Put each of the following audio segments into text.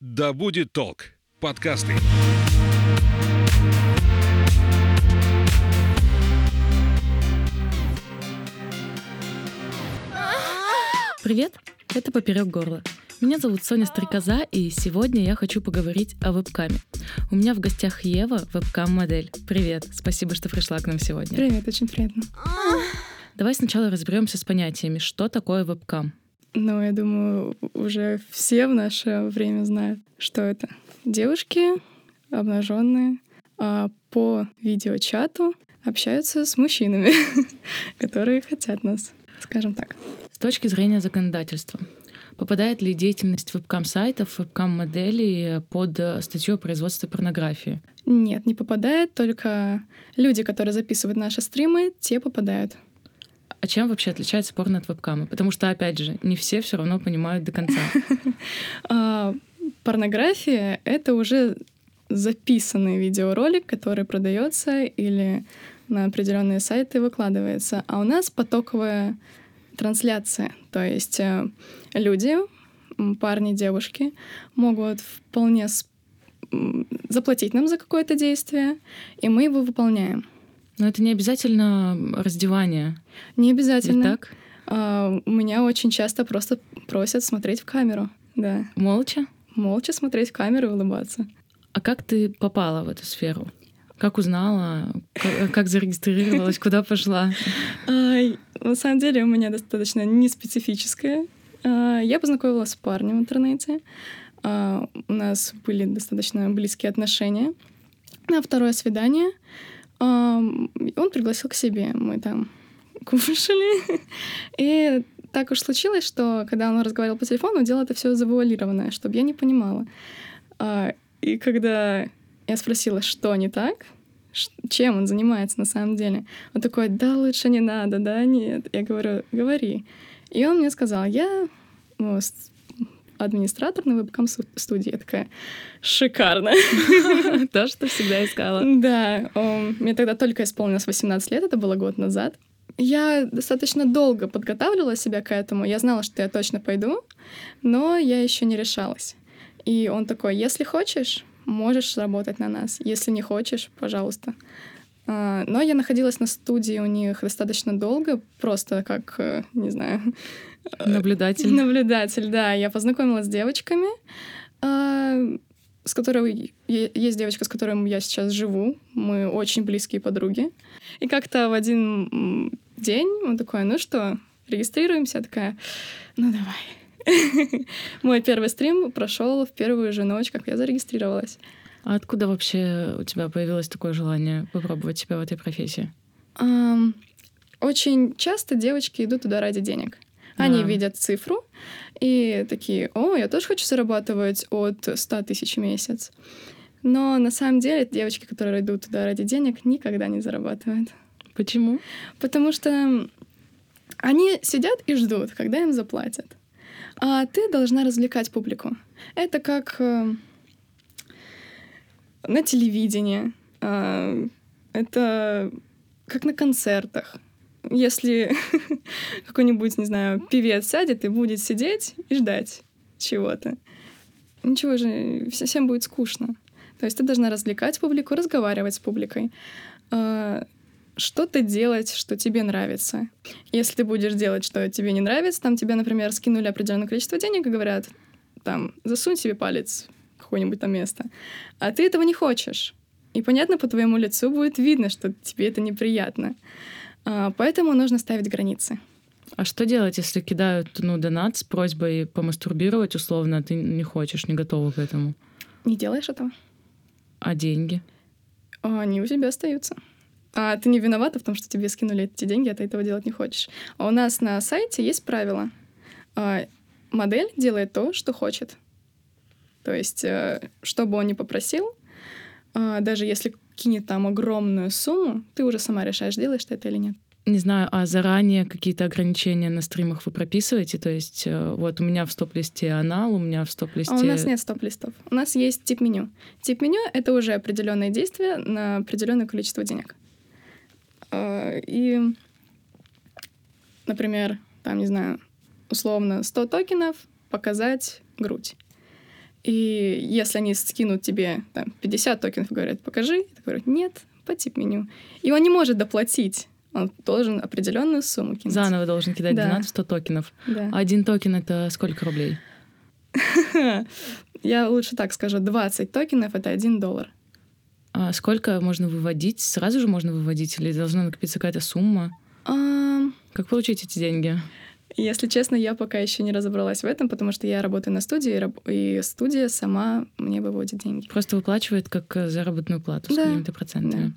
Да будет толк. Подкасты. Привет, это «Поперек горла». Меня зовут Соня Стрекоза, и сегодня я хочу поговорить о вебкаме. У меня в гостях Ева, вебкам-модель. Привет, спасибо, что пришла к нам сегодня. Привет, очень приятно. Давай сначала разберемся с понятиями, что такое вебкам. Ну, я думаю, уже все в наше время знают, что это. Девушки обнаженные а по видеочату общаются с мужчинами, которые хотят нас, скажем так. С точки зрения законодательства, попадает ли деятельность вебкам-сайтов, вебкам-моделей под статью о производстве порнографии? Нет, не попадает, только люди, которые записывают наши стримы, те попадают. А чем вообще отличается порно от вебкама? Потому что, опять же, не все все равно понимают до конца. А, порнография — это уже записанный видеоролик, который продается или на определенные сайты выкладывается. А у нас потоковая трансляция. То есть э, люди, парни, девушки могут вполне заплатить нам за какое-то действие, и мы его выполняем. Но это не обязательно раздевание. Не обязательно. Ведь так? А, меня очень часто просто просят смотреть в камеру. Да. Молча? Молча смотреть в камеру и улыбаться. А как ты попала в эту сферу? Как узнала? Как, зарегистрировалась? Куда пошла? На самом деле у меня достаточно неспецифическое. А, я познакомилась с парнем в интернете. А, у нас были достаточно близкие отношения. На второе свидание — он пригласил к себе, мы там кушали. И так уж случилось, что когда он разговаривал по телефону, делал это все завуалированное, чтобы я не понимала. А, и когда я спросила, что не так, чем он занимается на самом деле, он такой, да, лучше не надо, да, нет. Я говорю, говори. И он мне сказал, я ну, администратор на вебкам-студии. Я такая, шикарно. То, что всегда искала. Да. Мне тогда только исполнилось 18 лет, это было год назад. Я достаточно долго подготавливала себя к этому. Я знала, что я точно пойду, но я еще не решалась. И он такой, если хочешь, можешь работать на нас. Если не хочешь, пожалуйста. А, но я находилась на студии у них достаточно долго, просто как, э, не знаю, Наблюдатель. Наблюдатель, да. Я познакомилась с девочками, э, с которой есть девочка, с которой я сейчас живу. Мы очень близкие подруги. И как-то в один день он такой, ну что, регистрируемся? Я такая, ну давай. Мой первый стрим прошел в первую же ночь, как я зарегистрировалась. А откуда вообще у тебя появилось такое желание попробовать себя в этой профессии? Um, очень часто девочки идут туда ради денег. Они видят цифру и такие, о, я тоже хочу зарабатывать от 100 тысяч в месяц. Но на самом деле девочки, которые идут туда ради денег, никогда не зарабатывают. Почему? Потому что они сидят и ждут, когда им заплатят. А ты должна развлекать публику. Это как э, на телевидении. Э, это как на концертах если какой-нибудь, не знаю, певец сядет и будет сидеть и ждать чего-то, ничего же, всем будет скучно. То есть ты должна развлекать публику, разговаривать с публикой, а, что-то делать, что тебе нравится. Если ты будешь делать, что тебе не нравится, там тебе, например, скинули определенное количество денег и говорят, там, засунь себе палец какое-нибудь там место, а ты этого не хочешь. И понятно, по твоему лицу будет видно, что тебе это неприятно. А, поэтому нужно ставить границы. А что делать, если кидают ну, донат с просьбой помастурбировать условно, а ты не хочешь, не готова к этому? Не делаешь этого. А деньги? Они у тебя остаются. А ты не виновата в том, что тебе скинули эти деньги, а ты этого делать не хочешь. А у нас на сайте есть правило. А, модель делает то, что хочет. То есть, э, что бы он ни попросил, а, даже если кинет там огромную сумму, ты уже сама решаешь, делаешь ты это или нет. Не знаю, а заранее какие-то ограничения на стримах вы прописываете? То есть э, вот у меня в стоп-листе анал, у меня в стоп-листе... А у нас нет стоп-листов. У нас есть тип меню. Тип меню — это уже определенные действия на определенное количество денег. И, например, там, не знаю, условно 100 токенов показать грудь. И если они скинут тебе там, 50 токенов и говорят, покажи, ты говоришь, нет, по тип-меню. И он не может доплатить. Он должен определенную сумму кинуть. Заново должен кидать Да. 12-100 токенов. Да. А один токен — это сколько рублей? Я лучше так скажу, 20 токенов — это 1 доллар. А сколько можно выводить? Сразу же можно выводить или должна накопиться какая-то сумма? Как получить эти деньги? Если честно, я пока еще не разобралась в этом, потому что я работаю на студии, и студия сама мне выводит деньги. Просто выплачивает как э, заработную плату с Да. какими-то процентами.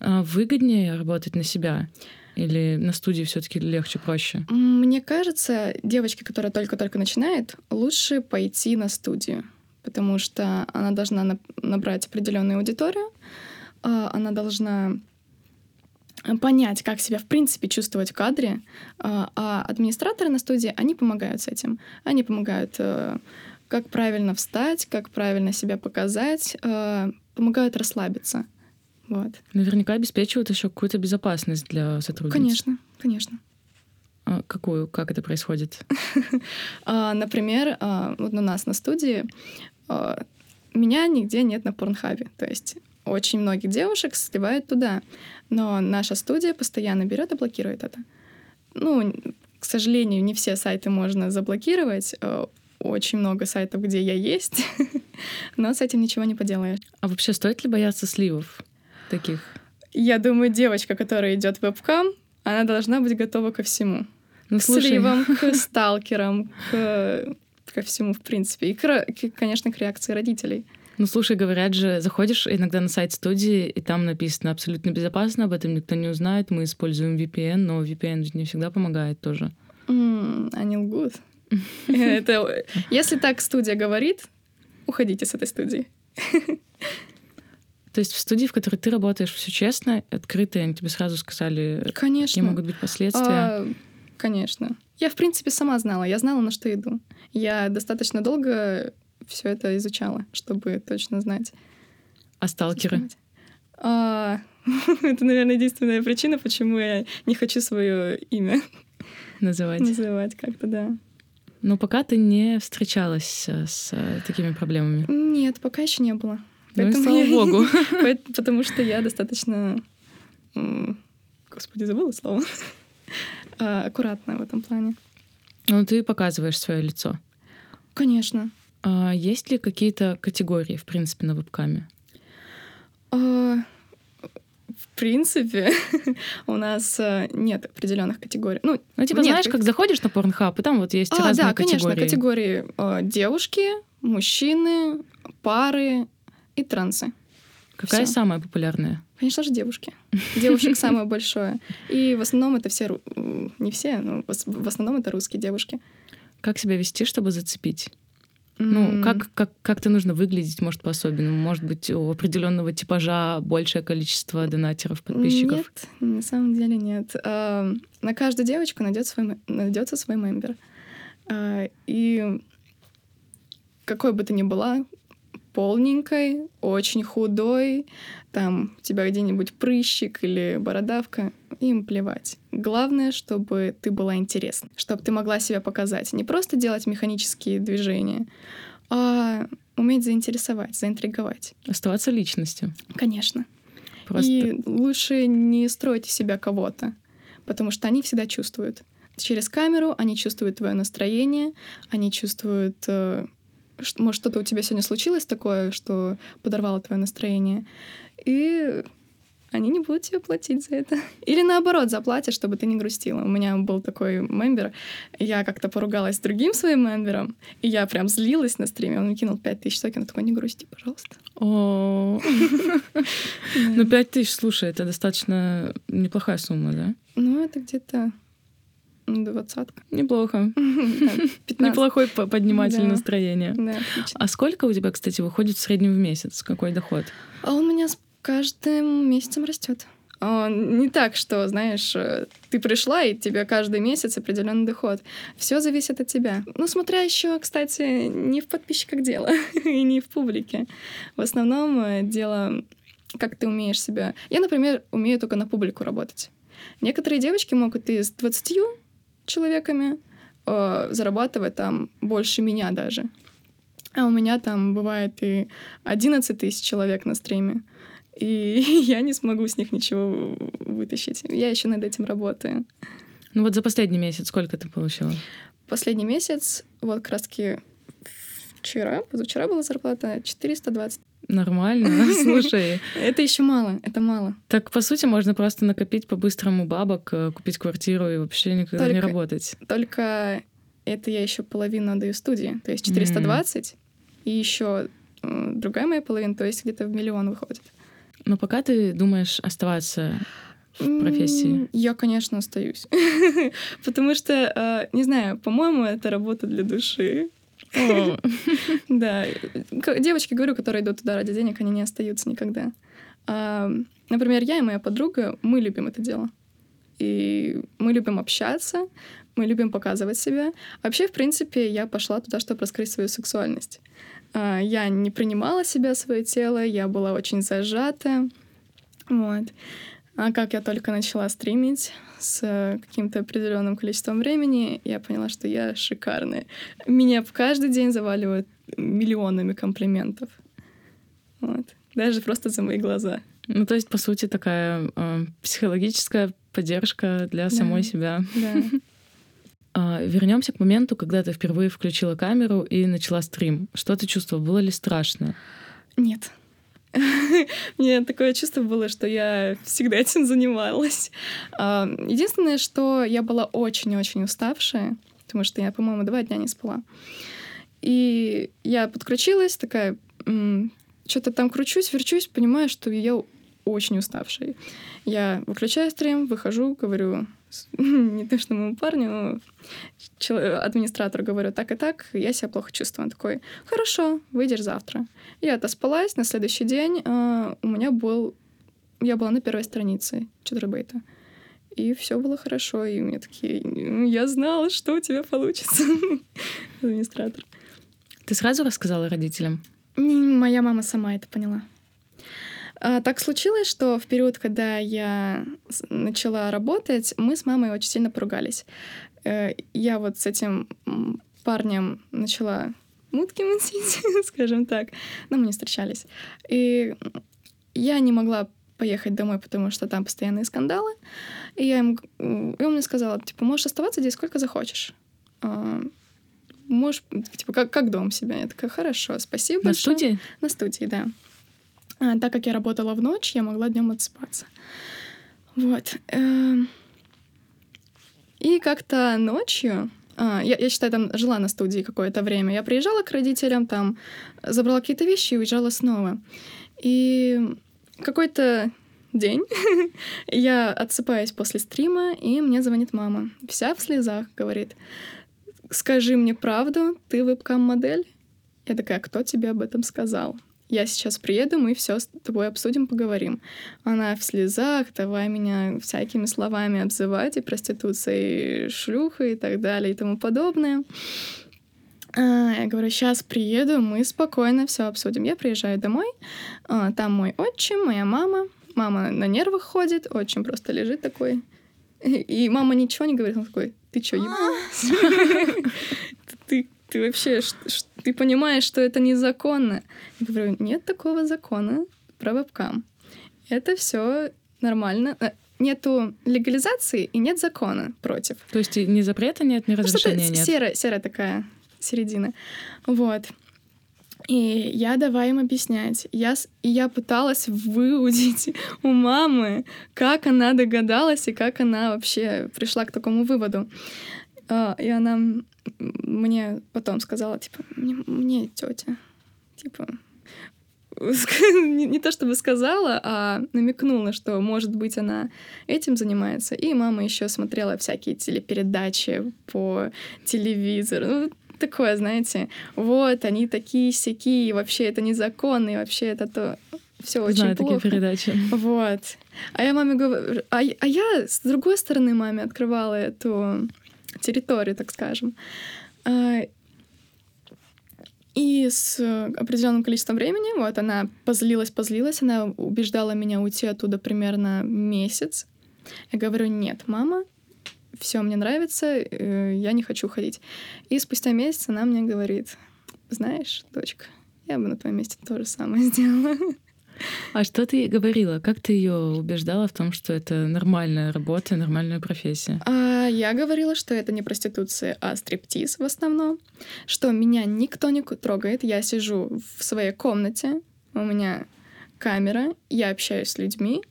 А выгоднее работать на себя? Или на студии все-таки легче, проще? Мне кажется, девочке, которая только-только начинает, лучше пойти на студию, потому что она должна набрать определенную аудиторию, а, она должна понять, как себя в принципе чувствовать в кадре, а а администраторы на студии, они помогают с этим. Они помогают, э, как правильно встать, как правильно себя показать, э, помогают расслабиться. Вот. Наверняка обеспечивают еще какую-то безопасность для сотрудниц. Конечно, конечно. А какую? Как это происходит? А, Например, а, вот у нас на студии меня нигде нет на порнхабе. То есть очень многих девушек сливают туда. Но наша студия постоянно берет и блокирует это. Ну, к сожалению, не все сайты можно заблокировать. А, Очень много сайтов, где я есть. Но с этим ничего не поделаешь. А вообще стоит ли бояться сливов таких? Я думаю, девочка, которая идет в вебкам, она должна быть готова ко всему. Ну, к слушай, сливам, к сталкерам, к, ко всему, в принципе. И, к- конечно, к реакции родителей. Ну, слушай, говорят же, заходишь иногда на сайт студии, и там написано абсолютно безопасно, об этом никто не узнает, мы используем VPN, но VPN не всегда помогает тоже. М, Они лгут. Это, если так студия говорит, уходите с этой студии. То есть в студии, в которой ты работаешь, все честно, открыто, они тебе сразу сказали, какие Конечно. могут быть последствия. А, конечно. Я, в принципе, сама знала. Я знала, на что иду. Я достаточно долго все это изучала, чтобы точно знать. А сталкеры? А, это, наверное, единственная причина, почему я не хочу свое имя называть. называть как-то, да. Но пока ты не встречалась э, с э, такими проблемами. Нет, пока еще не было. Ну и Поэтому слава богу. Потому что я достаточно... Господи, забыла слово. А, Аккуратная в этом плане. Ну, ты показываешь свое лицо. Конечно. А есть ли какие-то категории, в принципе, на вебкаме? А, В принципе, у нас э, нет определенных категорий. Ну, Ну, типа, Нет, знаешь, как заходишь на порнхаб, и там вот есть а, разные да, конечно, категории. категории э, девушки, мужчины, пары и трансы. Какая Всё. самая популярная? Конечно же, девушки. Девушек самое большое. И в основном это все... Не все, но в основном это русские девушки. Как себя вести, чтобы зацепить? Ну, как, как, как-то нужно выглядеть, может, по-особенному. Может быть, у определенного типажа большее количество донатеров, подписчиков. Нет, на самом деле нет. А, На каждую девочку найдет свой, найдется свой мембер. А, И какой бы ты ни была, полненькой, очень худой, там у тебя где-нибудь прыщик или бородавка, им плевать. Главное, чтобы ты была интересна, чтобы ты могла себя показать. Не просто делать механические движения, а уметь заинтересовать, заинтриговать. Оставаться личностью. Конечно. Просто И лучше не строить из себя кого-то, потому что они всегда чувствуют. Через камеру они чувствуют твое настроение, они чувствуют, э, может, что-то у тебя сегодня случилось такое, что подорвало твое настроение, и они не будут тебе платить за это. Или наоборот, заплатят, чтобы ты не грустила. У меня был такой мембер, я как-то поругалась с другим своим мембером, и я прям злилась на стриме, он мне кинул 5000 токенов, такой, не грусти, пожалуйста. О, ну пять тысяч, слушай, это достаточно неплохая сумма, да? Ну, это где-то двадцатка. Неплохо. Да, 15. Неплохой по- подниматель настроения. А сколько у тебя, кстати, выходит в среднем в месяц? Какой доход? А он у меня с каждым месяцем растет. Не так, что, знаешь, э, ты пришла, и тебе каждый месяц определенный доход. Все зависит от тебя. Ну, смотря еще, кстати, не в подписчиках дело, и не в публике. В основном э, дело, как ты умеешь себя... Я, например, умею только на публику работать. Некоторые девочки могут и с 20 человеками э, зарабатывать там больше меня даже. А у меня там бывает и 11 тысяч человек на стриме. И я не смогу с них ничего вытащить. Я еще над этим работаю. Ну вот за последний месяц сколько ты получила? Последний месяц, вот как раз-таки вчера, позавчера была зарплата 420. Нормально, слушай. Это еще мало, это мало. Так, по сути, можно просто накопить по-быстрому бабок, э, купить квартиру и вообще никогда только, не работать. Только это я еще половину отдаю студии, то есть 420, mm. и еще э, другая моя половина, то есть где-то в миллион выходит. Но пока ты думаешь оставаться в профессии? Я, конечно, остаюсь. Потому что, э, не знаю, по-моему, это работа для души. Да. Девочки, говорю, которые идут туда ради денег, они не остаются никогда. А, например, я и моя подруга, мы любим это дело. И мы любим общаться, мы любим показывать себя. Вообще, в принципе, я пошла туда, чтобы раскрыть свою сексуальность. А, я не принимала себя, свое тело, я была очень зажата. Вот. А как я только начала стримить с э, каким-то определенным количеством времени, я поняла, что я шикарная. Меня каждый день заваливают миллионами комплиментов. Вот. Даже просто за мои глаза. Ну, то есть, по сути, такая э, психологическая поддержка для да. самой себя. Да. А, вернемся к моменту, когда ты впервые включила камеру и начала стрим. Что ты чувствовала? Было ли страшно? Нет. Мне такое чувство было, что я всегда этим занималась. А, единственное, что я была очень-очень уставшая, потому что я, по-моему, два дня не спала. И я подключилась, такая, что-то там кручусь, верчусь, понимаю, что я очень уставшая. Я выключаю стрим, выхожу, говорю, не то, что моему парню, администратору говорю так и так, я себя плохо чувствую. Он такой, хорошо, выйдешь завтра. Я отоспалась, на следующий день э, у меня был... Я была на первой странице Чатрабейта. И все было хорошо, и мне такие, я знала, что у тебя получится, администратор. Ты сразу рассказала родителям? Моя мама сама это поняла. А, так случилось, что в период, когда я начала работать, мы с мамой очень сильно поругались. Э, я вот с этим парнем начала мутки мутить, скажем так, но мы не встречались. И я не могла поехать домой, потому что там постоянные скандалы. И я ему, и он мне сказал, типа, можешь оставаться здесь сколько захочешь. А, можешь, типа, как, как дом себя. Я такая, хорошо, спасибо На большое. студии? На студии, да. А, так как я работала в ночь, я могла днем отспаться. Вот. Эм. И как-то ночью а, я, я считаю, там жила на студии какое-то время. Я приезжала к родителям, там забрала какие-то вещи и уезжала снова. И какой-то день я отсыпаюсь после стрима, и мне звонит мама. Вся в слезах, говорит, скажи мне правду, ты вебкам-модель? Я такая, кто тебе об этом сказал? Я сейчас приеду, мы все с тобой обсудим, поговорим. Она в слезах, давай меня всякими словами обзывать, и проституцией, и шлюхой, и так далее, и тому подобное. А, я говорю, сейчас приеду, мы спокойно все обсудим. Я приезжаю домой, а, там мой отчим, моя мама. Мама на нервах ходит, отчим просто лежит такой. И мама ничего не говорит, он такой, ты чё, ебанулась? Ты ты вообще, ты понимаешь, что это незаконно? Я говорю, нет такого закона про вебкам. Это все нормально. Э, нету легализации и нет закона против. То есть ни запрета нет, ни ну, разрешения нет? Серая, серая такая середина. Вот. И я давай им объяснять. Я, и я пыталась выудить у мамы, как она догадалась и как она вообще пришла к такому выводу. А, и она мне потом сказала, типа, мне, мне тетя, типа, не, не то чтобы сказала, а намекнула, что, может быть, она этим занимается. И мама еще смотрела всякие телепередачи по телевизору. Ну, такое, знаете, вот, они такие сякие, вообще это незаконно, и вообще это то... Все очень Знаю плохо. такие передачи. Вот. А я маме говорю... А, а я с другой стороны маме открывала эту территорию, так скажем. А, и с определенным количеством времени, вот, она позлилась, позлилась, она убеждала меня уйти оттуда примерно месяц. Я говорю, нет, мама, все мне нравится, э, я не хочу ходить. И спустя месяц она мне говорит, знаешь, дочка, я бы на твоем месте то же самое сделала. А что ты говорила? Как ты ее убеждала в том, что это нормальная работа, нормальная профессия? А я говорила, что это не проституция, а стриптиз в основном, что меня никто не трогает, я сижу в своей комнате, у меня камера, я общаюсь с людьми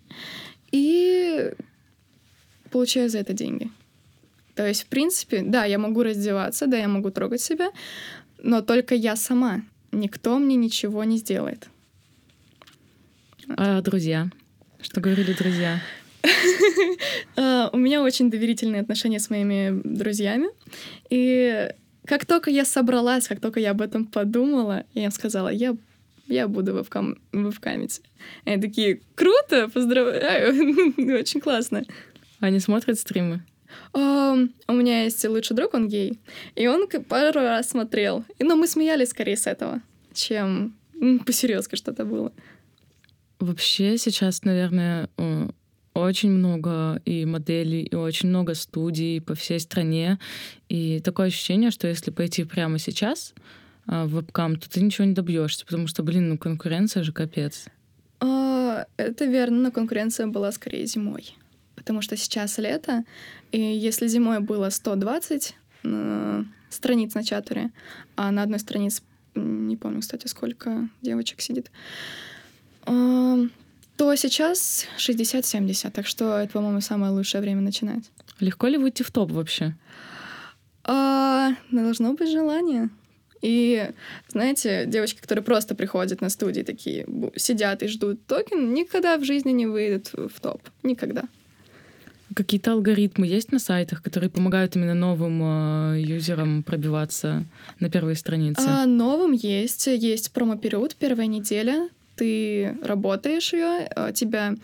и получаю за это деньги. То есть, в принципе, да, я могу раздеваться, да, я могу трогать себя, но только я сама. Никто мне ничего не сделает. А друзья? Что говорили друзья? А, у меня очень доверительные отношения с моими друзьями. И как только я собралась, как только я об этом подумала, я им сказала, я, я буду вебкам, вебкамить. Они такие, круто, поздравляю, очень классно. Они смотрят стримы? Uh, у меня есть лучший друг, он гей, и он пару раз смотрел. Но мы смеялись скорее с этого, чем посерьезки что-то было. Вообще сейчас, наверное, очень много и моделей, и очень много студий по всей стране. И такое ощущение, что если пойти прямо сейчас а, в вебкам, то ты ничего не добьешься, потому что, блин, ну конкуренция же капец. Uh, это верно, но конкуренция была скорее зимой потому что сейчас лето, и если зимой было 120 э, страниц на чатере, а на одной странице, не помню, кстати, сколько девочек сидит, э, то сейчас 60-70, так что это, по-моему, самое лучшее время начинать. Легко ли выйти в топ вообще? А, должно быть желание. И, знаете, девочки, которые просто приходят на студии, такие сидят и ждут токен, никогда в жизни не выйдут в топ. Никогда. Какие-то алгоритмы есть на сайтах, которые помогают именно новым э, юзерам пробиваться на первые страницы? А, новым есть. Есть промо-период, первая неделя. Ты работаешь ее, а, тебя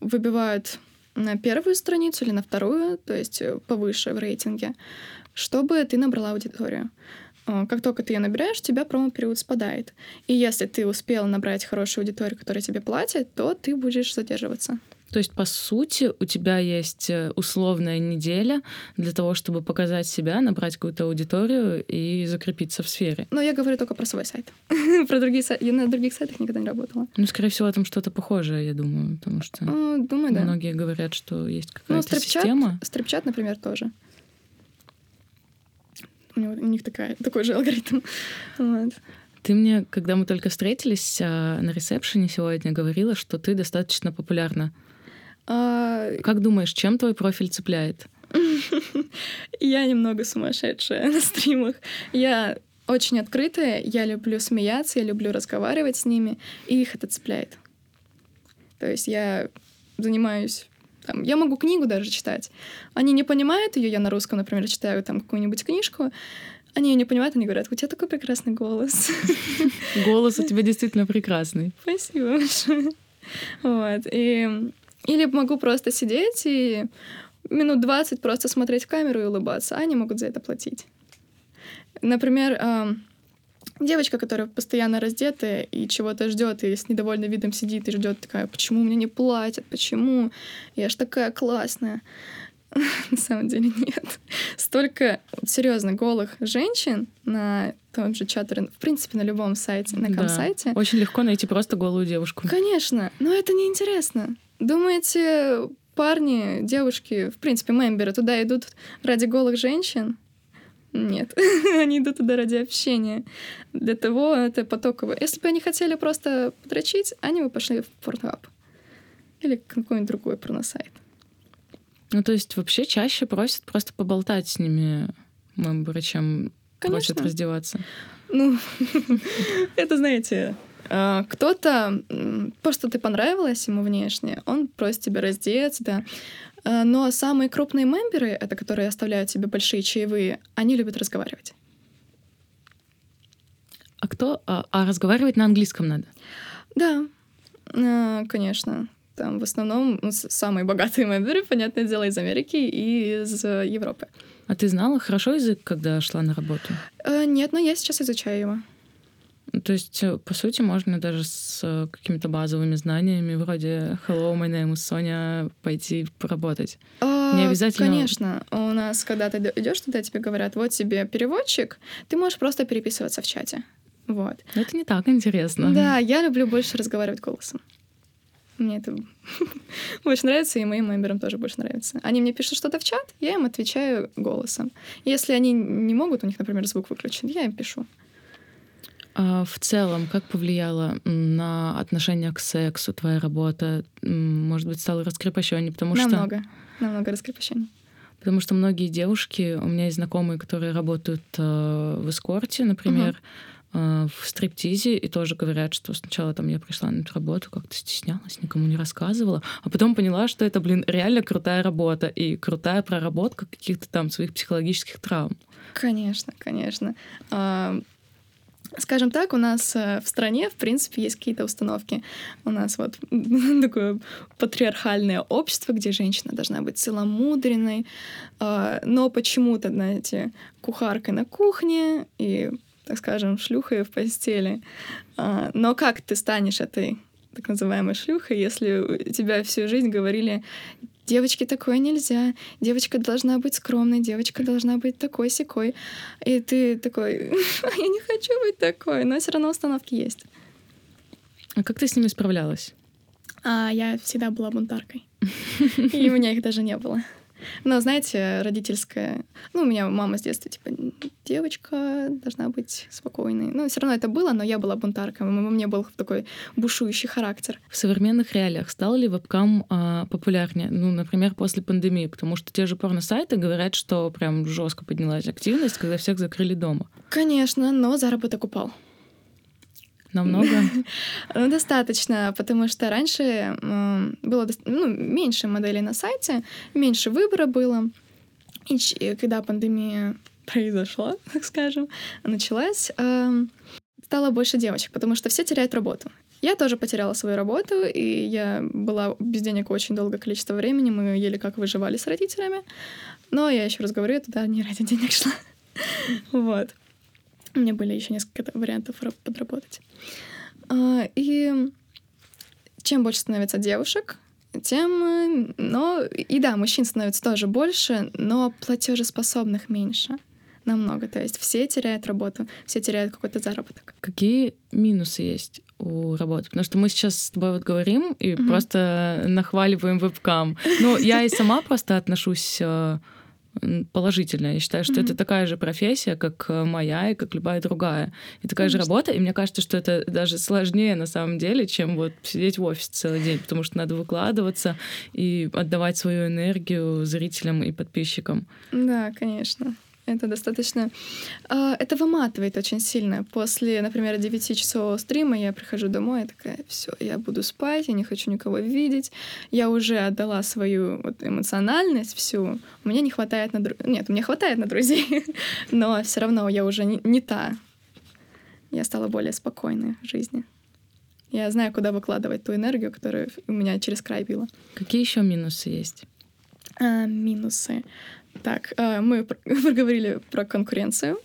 выбивают на первую страницу или на вторую, то есть э, повыше в рейтинге, чтобы ты набрала аудиторию. А, как только ты ее набираешь, у тебя промо-период спадает. И если ты успел набрать хорошую аудиторию, которая тебе платит, то ты будешь задерживаться. То есть, по сути, у тебя есть э, условная неделя для того, чтобы показать себя, набрать какую-то аудиторию и закрепиться в сфере. Но я говорю только про свой сайт. про другие сайты. Я на других сайтах никогда не работала. Ну, скорее всего, там что-то похожее, я думаю, потому что ну, думаю, да. многие говорят, что есть какая-то ну, стрип-чат, система. Стрип-чат, например, тоже. У, него, у них такая, такой же алгоритм. вот. Ты мне, когда мы только встретились а, на ресепшене сегодня, говорила, что ты достаточно популярна а... Как думаешь, чем твой профиль цепляет? Я немного сумасшедшая на стримах. Я очень открытая, я люблю смеяться, я люблю разговаривать с ними, и их это цепляет. То есть я занимаюсь там, я могу книгу даже читать. Они не понимают ее, я на русском, например, читаю там какую-нибудь книжку, они ее не понимают, они говорят, у тебя такой прекрасный голос. Голос у тебя действительно прекрасный. Спасибо большое. Вот. И или могу просто сидеть и минут 20 просто смотреть в камеру и улыбаться, они могут за это платить. Например, девочка, которая постоянно раздетая и чего-то ждет, и с недовольным видом сидит и ждет, такая, почему мне не платят, почему? Я ж такая классная. На самом деле нет. Столько серьезно голых женщин на том же чатере, в принципе, на любом сайте, на ком-сайте. Да. Очень легко найти просто голую девушку. Конечно, но это неинтересно. Думаете, парни, девушки, в принципе, мемберы туда идут ради голых женщин? Нет, они идут туда ради общения. Для того это потоково. Если бы они хотели просто подрочить, они бы пошли в Pornhub. Или какой-нибудь другой порносайт. Ну, то есть вообще чаще просят просто поболтать с ними мемберы, чем Конечно. просят раздеваться. Ну, это, знаете, кто-то, просто ты понравилась ему внешне, он просит тебя раздеться, да. А, но самые крупные мемберы, это которые оставляют тебе большие чаевые, они любят разговаривать. А кто? А, а разговаривать на английском надо? Да, конечно. Там в основном самые богатые мемберы, понятное дело, из Америки и из Европы. А ты знала хорошо язык, когда шла на работу? Нет, но я сейчас изучаю его. То есть, э, по сути, можно даже с э, какими-то базовыми знаниями, вроде «Hello, my name is Соня», пойти поработать. А, Не обязательно... Конечно. У нас, когда ты идешь туда, тебе говорят, вот тебе переводчик, ты можешь просто переписываться в чате. Вот. Но это не так интересно. Да, я люблю больше разговаривать голосом. Мне это больше нравится, и моим мемберам тоже больше нравится. Они мне пишут что-то в чат, я им отвечаю голосом. Если они не могут, у них, например, звук выключен, я им пишу. А в целом, как повлияла на отношение к сексу твоя работа? Может быть, стало раскрепощение, потому намного, что... Намного, намного раскрепощений. Потому что многие девушки, у меня есть знакомые, которые работают э, в эскорте, например, uh-huh. э, в стриптизе, и тоже говорят, что сначала там я пришла на эту работу, как-то стеснялась, никому не рассказывала, а потом поняла, что это, блин, реально крутая работа и крутая проработка каких-то там своих психологических травм. Конечно, конечно. Скажем так, у нас э, в стране, в принципе, есть какие-то установки. У нас вот такое патриархальное общество, где женщина должна быть целомудренной, а, но почему-то, знаете, кухаркой на кухне и, так скажем, шлюхой в постели. А, но как ты станешь этой так называемой шлюхой, если тебя всю жизнь говорили девочке такое нельзя, девочка должна быть скромной, девочка должна быть такой секой. И ты такой, я не хочу быть такой, но все равно установки есть. А как ты с ними справлялась? А, я всегда была бунтаркой. И у меня их даже не было. Но, знаете, родительская... Ну, у меня мама с детства, типа, девочка должна быть спокойной. Ну, все равно это было, но я была бунтаркой. У меня был такой бушующий характер. В современных реалиях стал ли вебкам а, популярнее? Ну, например, после пандемии, потому что те же порно-сайты говорят, что прям жестко поднялась активность, когда всех закрыли дома. Конечно, но заработок упал. Намного? Ну, достаточно, потому что раньше было ну, меньше моделей на сайте, меньше выбора было. И когда пандемия произошла, так скажем, началась, стало больше девочек, потому что все теряют работу. Я тоже потеряла свою работу, и я была без денег очень долгое количество времени. Мы еле как выживали с родителями. Но я еще раз говорю, я туда не ради денег шла. вот. У меня были еще несколько вариантов подработать. А, и чем больше становится девушек, тем... Но и да, мужчин становится тоже больше, но платежеспособных меньше намного. То есть все теряют работу, все теряют какой-то заработок. Какие минусы есть у работы? Потому что мы сейчас с тобой вот говорим и mm-hmm. просто нахваливаем вебкам. Ну, я и сама просто отношусь э, положительно. Я считаю, что mm-hmm. это такая же профессия, как э, моя и как любая другая. И такая Конечно. же работа. И мне кажется, что это даже сложнее на самом деле, чем вот сидеть в офисе целый день, потому что надо выкладываться и отдавать свою энергию зрителям и подписчикам. Да, конечно. Это достаточно... А, это выматывает очень сильно. После, например, 9 часов стрима я прихожу домой, я такая, все, я буду спать, я не хочу никого видеть. Я уже отдала свою вот эмоциональность всю. У меня не хватает на... Нет, у меня хватает на друзей, но все равно я уже не, не та. Я стала более спокойной в жизни. Я знаю, куда выкладывать ту энергию, которую у меня через край била. Какие еще минусы есть? А, минусы. Так, э, мы проговорили про конкуренцию.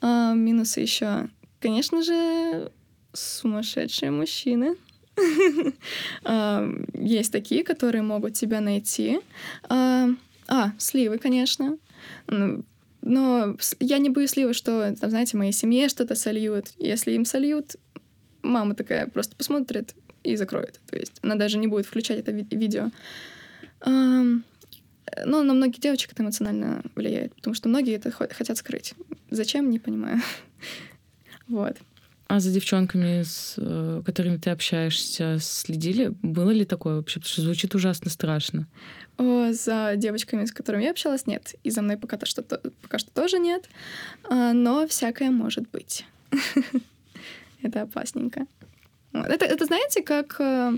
А, минусы еще, конечно же, сумасшедшие мужчины. А, есть такие, которые могут тебя найти. А, а, сливы, конечно. Но я не боюсь сливы, что, там, знаете, моей семье что-то сольют. Если им сольют, мама такая просто посмотрит и закроет. То есть она даже не будет включать это видео. Но на многих девочек это эмоционально влияет, потому что многие это хотят скрыть. Зачем, не понимаю. вот. А за девчонками, с э, которыми ты общаешься, следили? Было ли такое вообще? Потому что звучит ужасно страшно. О, за девочками, с которыми я общалась, нет. И за мной пока, что, пока что тоже нет. А, но всякое может быть. это опасненько. Это, это знаете, как э,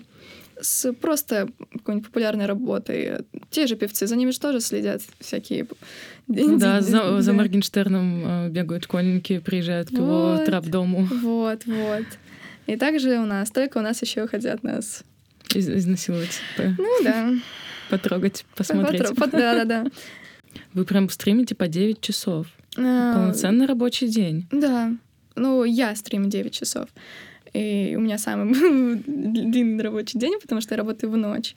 с просто какой-нибудь популярной работой. Те же певцы, за ними же тоже следят всякие... Да, за, за Моргенштерном э, бегают школьники, приезжают к вот, его трап-дому. Вот, вот. И также у нас, только у нас еще хотят нас... Из изнасиловать. Ну да. Потрогать, посмотреть. Потро... Да, да, да. Вы прям стримите по 9 часов. А... Полноценный рабочий день. Да. Ну, я стримю 9 часов. И у меня самый длинный рабочий день, потому что я работаю в ночь.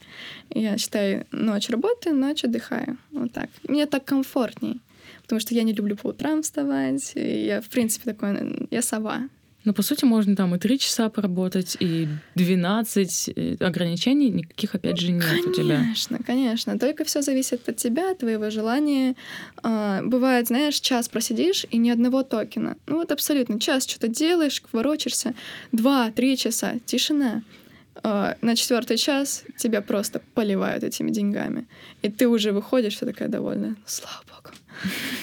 Я считаю, ночь работаю, ночь отдыхаю. Вот так. Мне так комфортней, потому что я не люблю по утрам вставать. Я, в принципе, такой... Я сова. Но по сути можно там и 3 часа поработать, и 12 э, ограничений никаких, опять же, нет конечно, у тебя. Конечно, конечно. Только все зависит от тебя, от твоего желания. А, бывает, знаешь, час просидишь и ни одного токена. Ну вот абсолютно. Час что-то делаешь, ворочишься. Два-три часа. Тишина. А, на четвертый час тебя просто поливают этими деньгами. И ты уже выходишь, все такая довольная. Слава богу.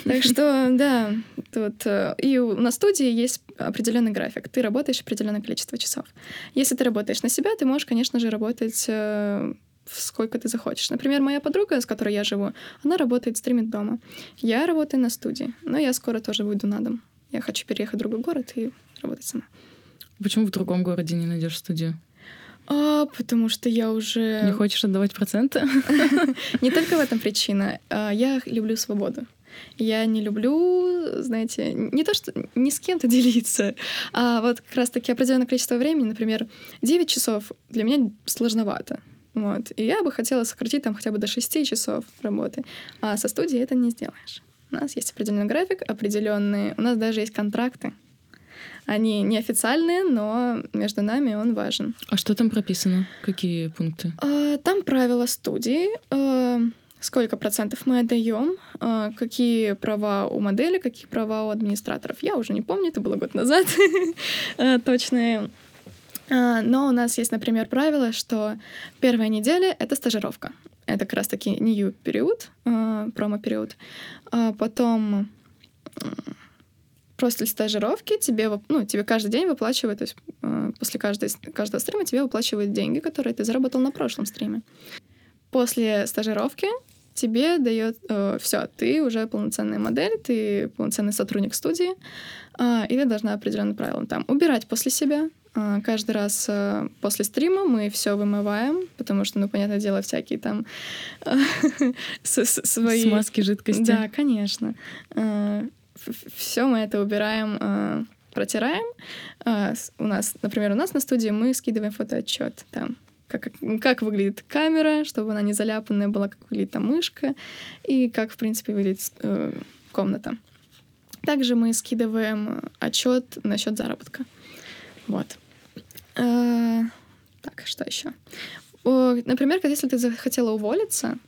Так что, да, тут э, и на студии есть определенный график. Ты работаешь определенное количество часов. Если ты работаешь на себя, ты можешь, конечно же, работать э, сколько ты захочешь. Например, моя подруга, с которой я живу, она работает, стримит дома. Я работаю на студии, но я скоро тоже выйду на дом. Я хочу переехать в другой город и работать сама. Почему в другом городе не найдешь студию? А, потому что я уже... Не хочешь отдавать проценты? Не только в этом причина. А, я люблю свободу. Я не люблю, знаете, не то, что ни с кем-то делиться, а вот как раз-таки определенное количество времени, например, 9 часов для меня сложновато. Вот. И я бы хотела сократить там хотя бы до 6 часов работы. А со студией это не сделаешь. У нас есть определенный график, определенные... У нас даже есть контракты. Они неофициальные, но между нами он важен. А что там прописано? Какие пункты? А, там правила студии. А, сколько процентов мы отдаем, а, какие права у модели, какие права у администраторов. Я уже не помню, это было год назад а, точно. А, но у нас есть, например, правило, что первая неделя — это стажировка. Это как раз-таки new период, промо-период. Потом после стажировки тебе, ну, тебе каждый день выплачивают, то есть после каждой, каждого стрима тебе выплачивают деньги, которые ты заработал на прошлом стриме. После стажировки тебе дает э, все, ты уже полноценная модель, ты полноценный сотрудник студии, э, и ты должна определенным правилам там убирать после себя. Э, каждый раз э, после стрима мы все вымываем, потому что, ну, понятное дело, всякие там э, свои... Смазки жидкости. Да, конечно. Э, все мы это убираем э, протираем. Э, у нас, например, у нас на студии мы скидываем фотоотчет там как, как выглядит камера, чтобы она не заляпанная была, как выглядит там мышка, и как, в принципе, выглядит э, комната. Также мы скидываем отчет насчет заработка. Вот. Э, так, что еще? Например, если ты захотела уволиться,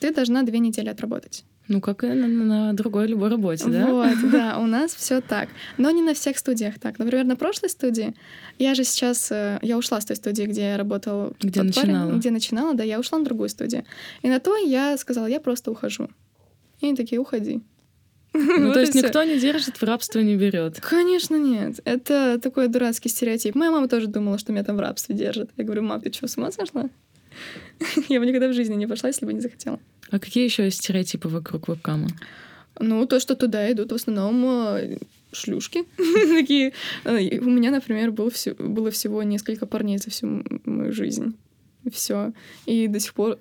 ты должна две недели отработать. Ну, как и на, на другой любой работе, да? Вот, да, у нас все так. Но не на всех студиях так. Например, на прошлой студии я же сейчас... Э, я ушла с той студии, где я работала. Где начинала. Парень, где начинала, да, я ушла на другую студию. И на то я сказала, я просто ухожу. И они такие, уходи. Ну, вот то есть никто не держит, в рабство не берет. Конечно, нет. Это такой дурацкий стереотип. Моя мама тоже думала, что меня там в рабстве держат. Я говорю, мам, ты что, с ума сошла? Я бы никогда в жизни не пошла, если бы не захотела. А какие еще есть стереотипы вокруг вебкама? Ну, то, что туда идут в основном э, шлюшки. Такие. Э, у меня, например, был все, было всего несколько парней за всю мою жизнь. Все. И до сих пор...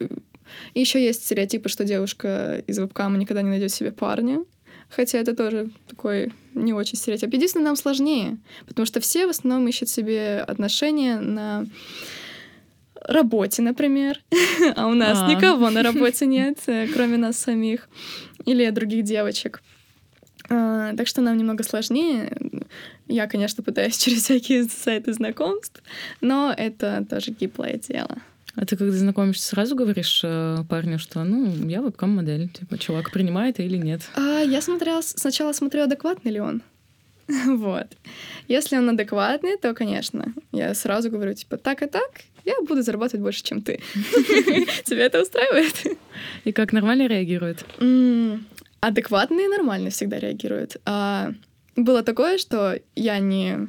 И еще есть стереотипы, что девушка из вебкама никогда не найдет себе парня. Хотя это тоже такой не очень стереотип. Единственное, нам сложнее, потому что все в основном ищут себе отношения на работе, например, а у нас а. никого на работе нет, э, кроме нас самих или других девочек. А, так что нам немного сложнее. Я, конечно, пытаюсь через всякие сайты знакомств, но это тоже гиблое дело. А ты когда знакомишься, сразу говоришь э, парню, что ну, я вебкам-модель, типа, чувак принимает или нет? А, я смотрела, сначала смотрю, адекватный ли он. вот. Если он адекватный, то, конечно, я сразу говорю, типа, так и так, я буду зарабатывать больше, чем ты. Тебя это устраивает? И как нормально реагирует? Адекватные нормально всегда реагируют. А было такое, что я не,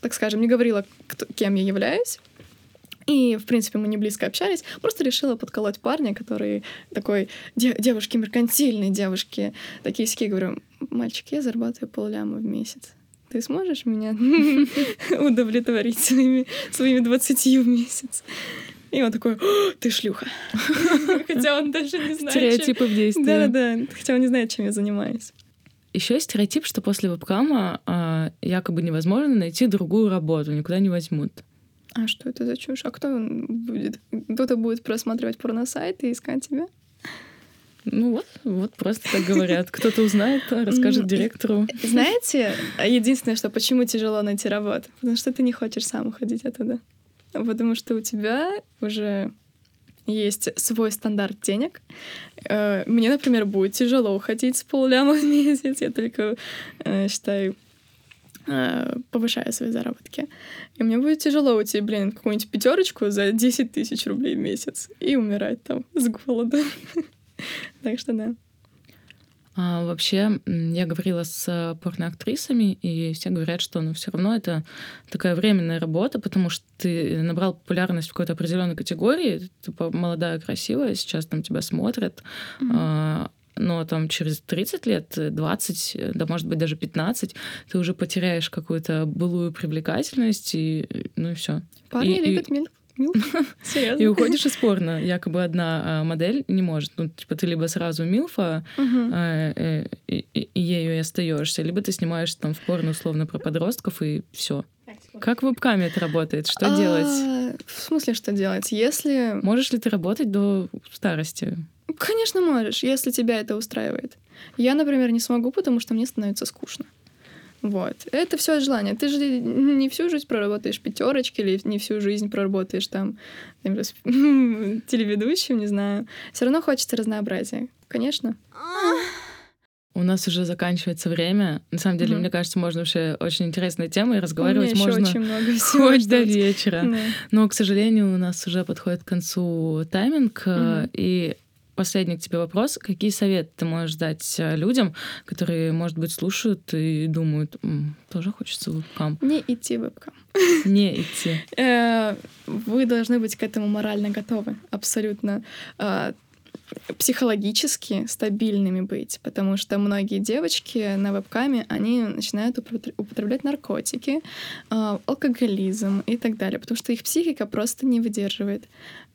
так скажем, не говорила, кем я являюсь. И, в принципе, мы не близко общались. Просто решила подколоть парня, который такой, девушки меркантильные, девушки такие сики. Говорю, мальчик, я зарабатываю полляма в месяц ты сможешь меня удовлетворить своими, своими 20 в месяц? И он такой, ты шлюха. Хотя он даже не знает. Стереотипы в действии. Да-да-да. Хотя он не знает, чем я занимаюсь. Еще есть стереотип, что после вебкама а, якобы невозможно найти другую работу, никуда не возьмут. А что это за чушь? А кто будет? Кто-то будет просматривать порносайт и искать тебя? Ну вот, вот просто так говорят. Кто-то узнает, расскажет директору. Знаете, единственное, что почему тяжело найти работу? Потому что ты не хочешь сам уходить оттуда. Потому что у тебя уже есть свой стандарт денег. Э, мне, например, будет тяжело уходить с полляма в месяц. Я только э, считаю э, повышаю свои заработки. И мне будет тяжело уйти, блин, какую-нибудь пятерочку за 10 тысяч рублей в месяц и умирать там с голода. Так что да. А, вообще, я говорила с порноактрисами, и все говорят, что ну, все равно это такая временная работа, потому что ты набрал популярность в какой-то определенной категории, ты типа, молодая, красивая, сейчас там тебя смотрят, mm-hmm. а, но там через 30 лет, 20, да может быть даже 15, ты уже потеряешь какую-то былую привлекательность, и ну и все. Парни и, любят и... И уходишь из порно. Якобы одна а, модель не может. Ну, типа, ты либо сразу милфа, а, э, и, ею и остаешься, либо ты снимаешь там в порно условно про подростков, и все. Как в вебкаме это работает? Что а, делать? В смысле, что делать? Если... Можешь ли ты работать до старости? Конечно, можешь, если тебя это устраивает. Я, например, не смогу, потому что мне становится скучно. Вот. Это все от желания. Ты же не всю жизнь проработаешь пятерочки или не всю жизнь проработаешь там телеведущим, не знаю. Все равно хочется разнообразия. Конечно. У нас уже заканчивается время. На самом деле, mm-hmm. мне кажется, можно вообще очень интересная тема и разговаривать можно очень много всего хоть до вечера. Yeah. Но, к сожалению, у нас уже подходит к концу тайминг, mm-hmm. и последний к тебе вопрос. Какие советы ты можешь дать э, людям, которые, может быть, слушают и думают, тоже хочется вебкам? Не идти в вебкам. Не идти. Э, вы должны быть к этому морально готовы, абсолютно а, психологически стабильными быть, потому что многие девочки на вебкаме, они начинают употреблять наркотики, а, алкоголизм и так далее, потому что их психика просто не выдерживает.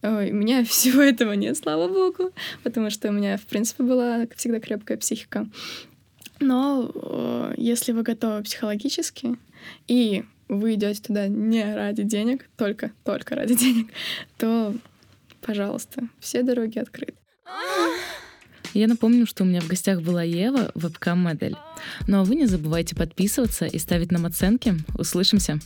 У меня всего этого нет, слава богу, потому что у меня, в принципе, была всегда крепкая психика. Но если вы готовы психологически и вы идете туда не ради денег, только, только ради денег, то, пожалуйста, все дороги открыты. Я напомню, что у меня в гостях была Ева, вебкам-модель. Ну а вы не забывайте подписываться и ставить нам оценки. Услышимся!